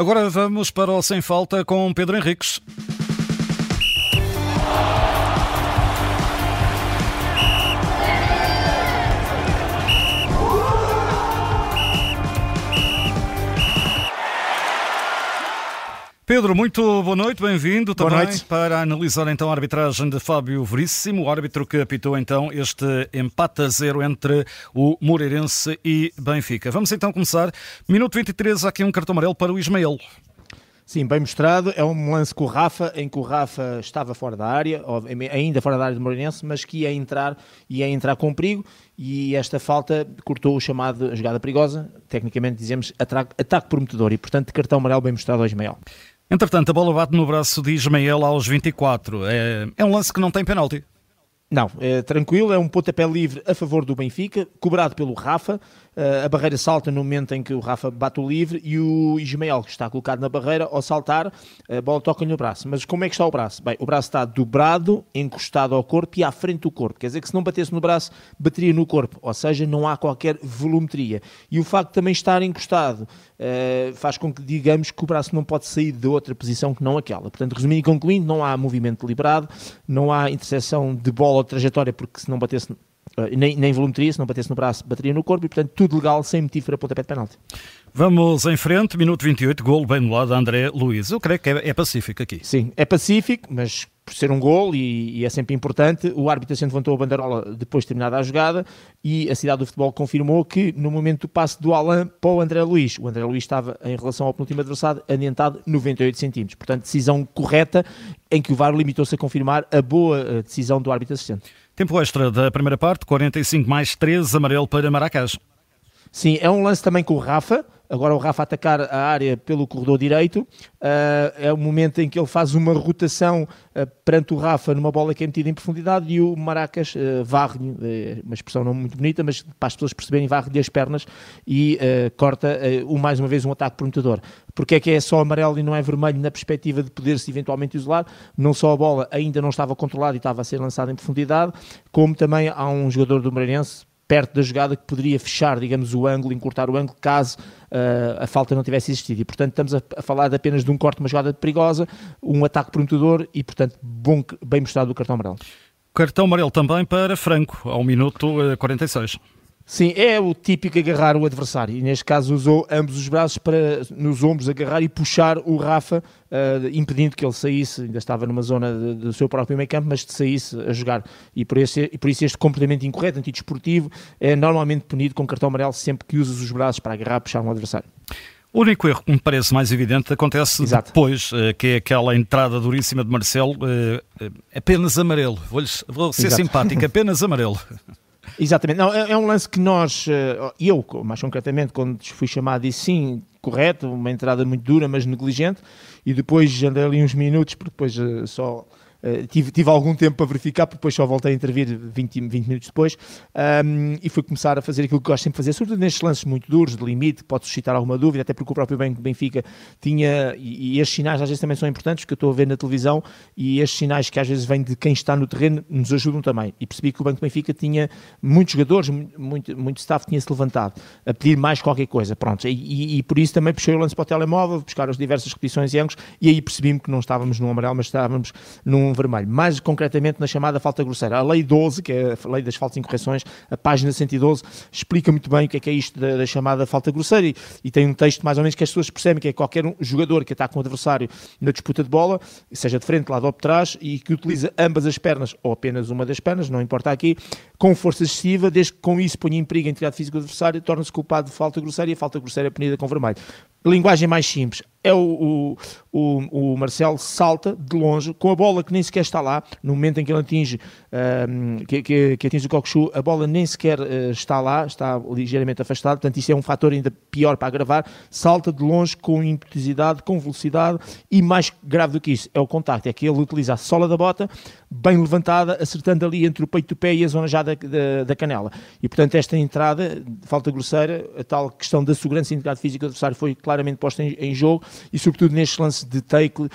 Agora vamos para o Sem Falta com Pedro Henriques. Pedro, muito boa noite, bem-vindo também noite. para analisar então a arbitragem de Fábio Veríssimo, o árbitro que apitou então este empate a zero entre o Moreirense e Benfica. Vamos então começar. Minuto 23, há aqui um cartão amarelo para o Ismael. Sim, bem mostrado. É um lance com o Rafa, em que o Rafa estava fora da área, ainda fora da área do Moreirense, mas que ia entrar, ia entrar com perigo e esta falta cortou o chamado jogada perigosa. Tecnicamente dizemos ataque, ataque prometedor e, portanto, cartão amarelo bem mostrado ao Ismael. Entretanto, a bola bate no braço de Ismael aos 24. É, é um lance que não tem penalti. Não, é tranquilo, é um pontapé livre a favor do Benfica, cobrado pelo Rafa. Uh, a barreira salta no momento em que o Rafa bate o livre e o Ismael, que está colocado na barreira, ao saltar, a bola toca-lhe no braço. Mas como é que está o braço? Bem, o braço está dobrado, encostado ao corpo e à frente do corpo. Quer dizer que se não batesse no braço, bateria no corpo. Ou seja, não há qualquer volumetria. E o facto de também estar encostado uh, faz com que digamos que o braço não pode sair de outra posição que não aquela. Portanto, resumindo e concluindo, não há movimento deliberado, não há interseção de bola ou trajetória, porque se não batesse nem, nem volumetria, se não batesse no braço, bateria no corpo e, portanto, tudo legal, sem motivo para pontapé de penalti. Vamos em frente, minuto 28, gol bem no lado de André Luiz. Eu creio que é, é pacífico aqui. Sim, é pacífico, mas por ser um gol e, e, é sempre importante, o árbitro assim levantou a banderola depois de terminada a jogada e a cidade do futebol confirmou que no momento do passe do Alain para o André Luiz, o André Luiz estava em relação ao penúltimo adversário adiantado 98 centímetros. Portanto, decisão correta em que o VAR limitou-se a confirmar a boa eh, decisão do árbitro assistente. Tempo extra da primeira parte, 45 mais 13, amarelo para Maracás. Sim, é um lance também com o Rafa. Agora o Rafa atacar a área pelo corredor direito. Uh, é o momento em que ele faz uma rotação uh, perante o Rafa numa bola que é metida em profundidade e o Maracas uh, varre-lhe, uh, uma expressão não muito bonita, mas para as pessoas perceberem, varre-lhe as pernas e corta uh, mais uma vez um ataque prometedor. Porque é que é só amarelo e não é vermelho na perspectiva de poder-se eventualmente isolar? Não só a bola ainda não estava controlada e estava a ser lançada em profundidade, como também há um jogador do Maranhense, perto da jogada que poderia fechar, digamos, o ângulo, encurtar o ângulo, caso uh, a falta não tivesse existido. E, portanto, estamos a, a, falar de apenas de um corte, uma jogada perigosa, um ataque prometedor e, portanto, bom, bem mostrado o cartão amarelo. Cartão amarelo também para Franco, ao minuto 46. Sim, é o típico agarrar o adversário e neste caso usou ambos os braços para nos ombros agarrar e puxar o Rafa, uh, impedindo que ele saísse, ainda estava numa zona do seu próprio meio campo, mas que saísse a jogar. E por, esse, e por isso este comportamento incorreto, antidesportivo, é normalmente punido com cartão amarelo sempre que usas os braços para agarrar e puxar um adversário. O único erro que me parece mais evidente acontece Exato. depois, eh, que é aquela entrada duríssima de Marcelo, eh, apenas amarelo. Vou, vou ser Exato. simpático, apenas amarelo. Exatamente. Não, é, é, um lance que nós, eh, eu mais concretamente, quando fui chamado, disse sim, correto, uma entrada muito dura, mas negligente, e depois andei ali uns minutos, porque depois eh, só Uh, tive, tive algum tempo para verificar, porque depois só voltei a intervir 20, 20 minutos depois um, e fui começar a fazer aquilo que gosto sempre de fazer, sobretudo nestes lances muito duros, de limite, que pode suscitar alguma dúvida, até porque o próprio Benfica tinha, e, e estes sinais às vezes também são importantes, que eu estou a ver na televisão, e estes sinais que às vezes vêm de quem está no terreno nos ajudam também. E percebi que o Banco Benfica tinha muitos jogadores, muito, muito staff tinha-se levantado a pedir mais qualquer coisa, pronto. E, e, e, por isso também puxei o lance para o telemóvel, buscar as diversas repetições e ângulos, e aí percebi-me que não estávamos num amarelo, mas estávamos num vermelho. Mais concretamente na chamada falta grosseira. A Lei 12, que é a Lei das Faltas e Incorreções, a página 112, explica muito bem o que é, que é isto da, da chamada falta grosseira e, e, tem um texto mais ou menos que as pessoas percebem que é qualquer um jogador que ataca um adversário na disputa de bola, seja de frente, lado ou por trás, e que utiliza ambas as pernas, ou apenas uma das pernas, não importa aqui, com força excessiva, desde que com isso ponha em perigo a integridade física do adversário, torna-se culpado de falta grosseira e a falta grosseira é punida com vermelho. Linguagem mais simples, é o, o, o, Marcelo salta de longe com a bola que nem sequer está lá, no momento em que ele atinge, um, que, que, que, atinge o Cockchu, a bola nem sequer uh, está lá, está ligeiramente afastada, portanto isso é um fator ainda pior para agravar, salta de longe com impetuosidade, com velocidade e mais grave do que isso, é o contacto, é que ele utiliza a sola da bota, bem levantada, acertando ali entre o peito do pé e a zona já da, da, da canela. E portanto esta entrada, falta grosseira, a tal questão da segurança e integridade física do adversário foi claramente posta em, em jogo, e sobretudo nestes lances de take uh,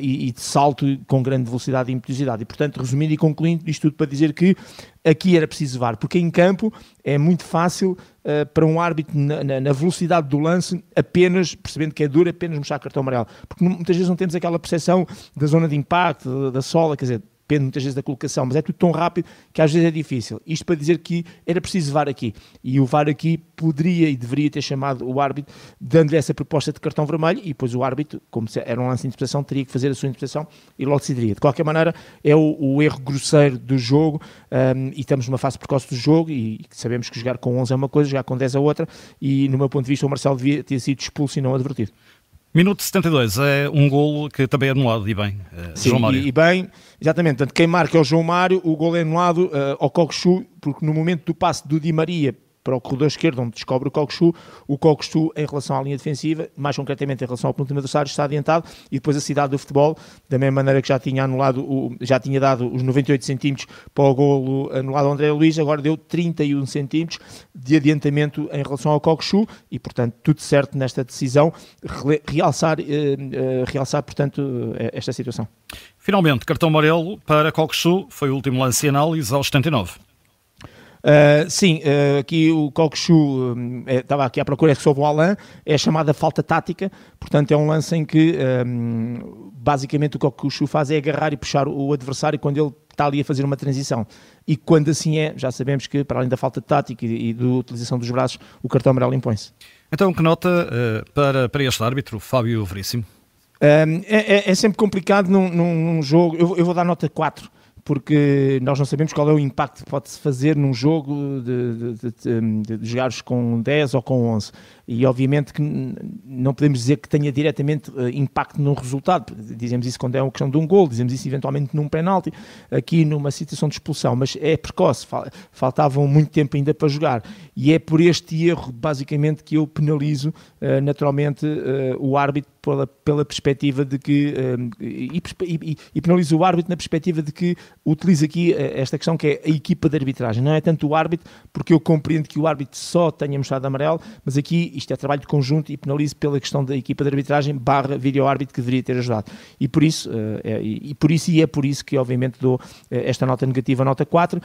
e, e, de salto com grande velocidade e impetuosidade. E portanto, resumindo e concluindo, isto tudo para dizer que aqui era preciso VAR, porque em campo é muito fácil uh, para um árbitro na, na, na, velocidade do lance apenas, percebendo que é duro, apenas mostrar cartão amarelo, porque muitas vezes não temos aquela percepção da zona de impacto, da, da sola, quer dizer, depende muitas vezes da colocação, mas é tudo tão rápido que às vezes é difícil. Isto para dizer que era preciso VAR aqui. E o VAR aqui poderia e deveria ter chamado o árbitro, dando-lhe essa proposta de cartão vermelho, e depois o árbitro, como era um lance de interpretação, teria que fazer a sua interpretação e logo decidiria. De qualquer maneira, é o, o erro grosseiro do jogo, um, e estamos numa fase precoce do jogo, e sabemos que jogar com 11 é uma coisa, jogar com 10 é outra, e no meu ponto de vista o Marcelo devia ter sido expulso e não advertido. Minuto 72 é um golo que também é anulado, e bem, uh, Sim, João Mário. E, e, bem, exatamente. Portanto, quem marca é o João Mário, o golo é anulado uh, ao Coxu, porque no momento do passe do Di Maria para o corredor esquerdo, onde descobre o Coxu. O Coxu, em relação à linha defensiva, mais concretamente em relação ao penúltimo adversário, está adiantado. E depois a cidade do futebol, da mesma maneira que já tinha anulado, o, já tinha dado os 98 centímetros para o golo anulado ao André Luiz, agora deu 31 centímetros de adiantamento em relação ao Coxu. E, portanto, tudo certo nesta decisão. Realçar, eh, eh, realçar portanto, eh, esta situação. Finalmente, cartão amarelo para Coxu, foi o último lance e análise aos 79. Uh, sim, uh, aqui o Coxu uh, estava aqui à procura, é que soube o Alain, é chamada falta tática, portanto é um lance em que um, basicamente o Coxu faz é agarrar e puxar o adversário quando ele está ali a fazer uma transição. E quando assim é, já sabemos que para além da falta tática e, e da utilização dos braços, o cartão amarelo impõe-se. Então, que nota para, para este árbitro, Fábio Veríssimo? Um, é, é, é, sempre complicado num, num jogo, eu, eu vou dar nota 4 porque nós não sabemos qual é o impacto que pode-se fazer num jogo de, de, de, de, jogares com 10 ou com 11. E obviamente que não podemos dizer que tenha diretamente uh, impacto no resultado. Dizemos isso quando é uma questão de um gol, dizemos isso eventualmente num penalti, aqui numa situação de expulsão, mas é precoce, faltavam muito tempo ainda para jogar. E é por este erro, basicamente, que eu penalizo uh, naturalmente uh, o árbitro pela, pela perspectiva de que e, e, e penalizo o árbitro na perspectiva de que utilizo aqui esta questão que é a equipa de arbitragem, não é tanto o árbitro, porque eu compreendo que o árbitro só tenha mostrado amarelo, mas aqui isto é trabalho de conjunto e penalizo pela questão da equipa de arbitragem barra vídeo-árbitro que deveria ter ajudado. E por isso, eh, é, e por isso, e é por isso que obviamente dou eh, esta nota negativa, nota 4.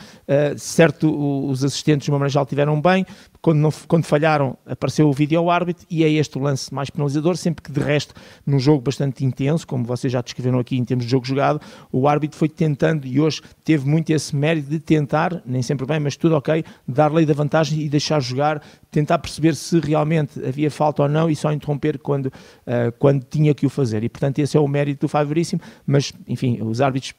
certo, os assistentes de uma maneira tiveram bem, quando, não, quando falharam apareceu o vídeo-árbitro e é este o lance mais penalizador, sempre que de resto, num jogo bastante intenso, como vocês já descreveram aqui em termos de jogo jogado, o árbitro foi tentando e hoje teve muito esse mérito de tentar, nem sempre bem, mas tudo ok, dar lei da vantagem e deixar jogar, tentar perceber se realmente havia falta ou não e só interromper quando, uh, quando tinha que o fazer. E portanto esse é o mérito do Favoríssimo, mas enfim, os árbitros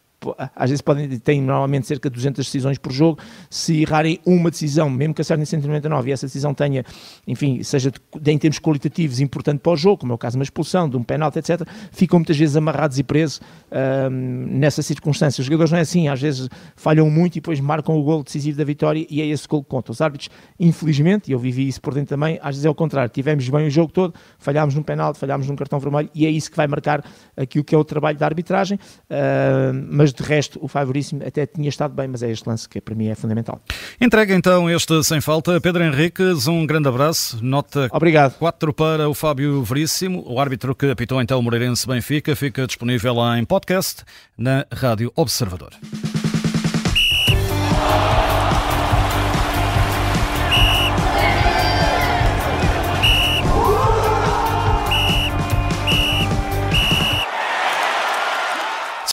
às vezes podem, têm normalmente cerca de 200 decisões por jogo, se errarem uma decisão, mesmo que acertem 199 e essa decisão tenha, enfim, seja de, em termos qualitativos importante para o jogo, como é o caso de uma expulsão, de um penalti, etc., ficam muitas vezes amarrados e presos nessa circunstância. Os jogadores não é assim, às vezes falham muito e depois marcam o gol decisivo da vitória e é esse gol que conta. Os árbitros, infelizmente, e eu vivi isso por dentro também, às vezes é o contrário, tivemos bem o jogo todo, falhámos num penalti, falhámos num cartão vermelho e é isso que vai marcar aquilo que é o trabalho da arbitragem, uh, mas de resto, o favoríssimo até tinha estado bem, mas é este lance que para mim é fundamental. Entrega então este sem falta. Pedro Henriques, um grande abraço. Nota Obrigado. 4 para o Fábio Veríssimo, o árbitro que apitou então o Moreirense Benfica, fica disponível em podcast na Rádio Observador.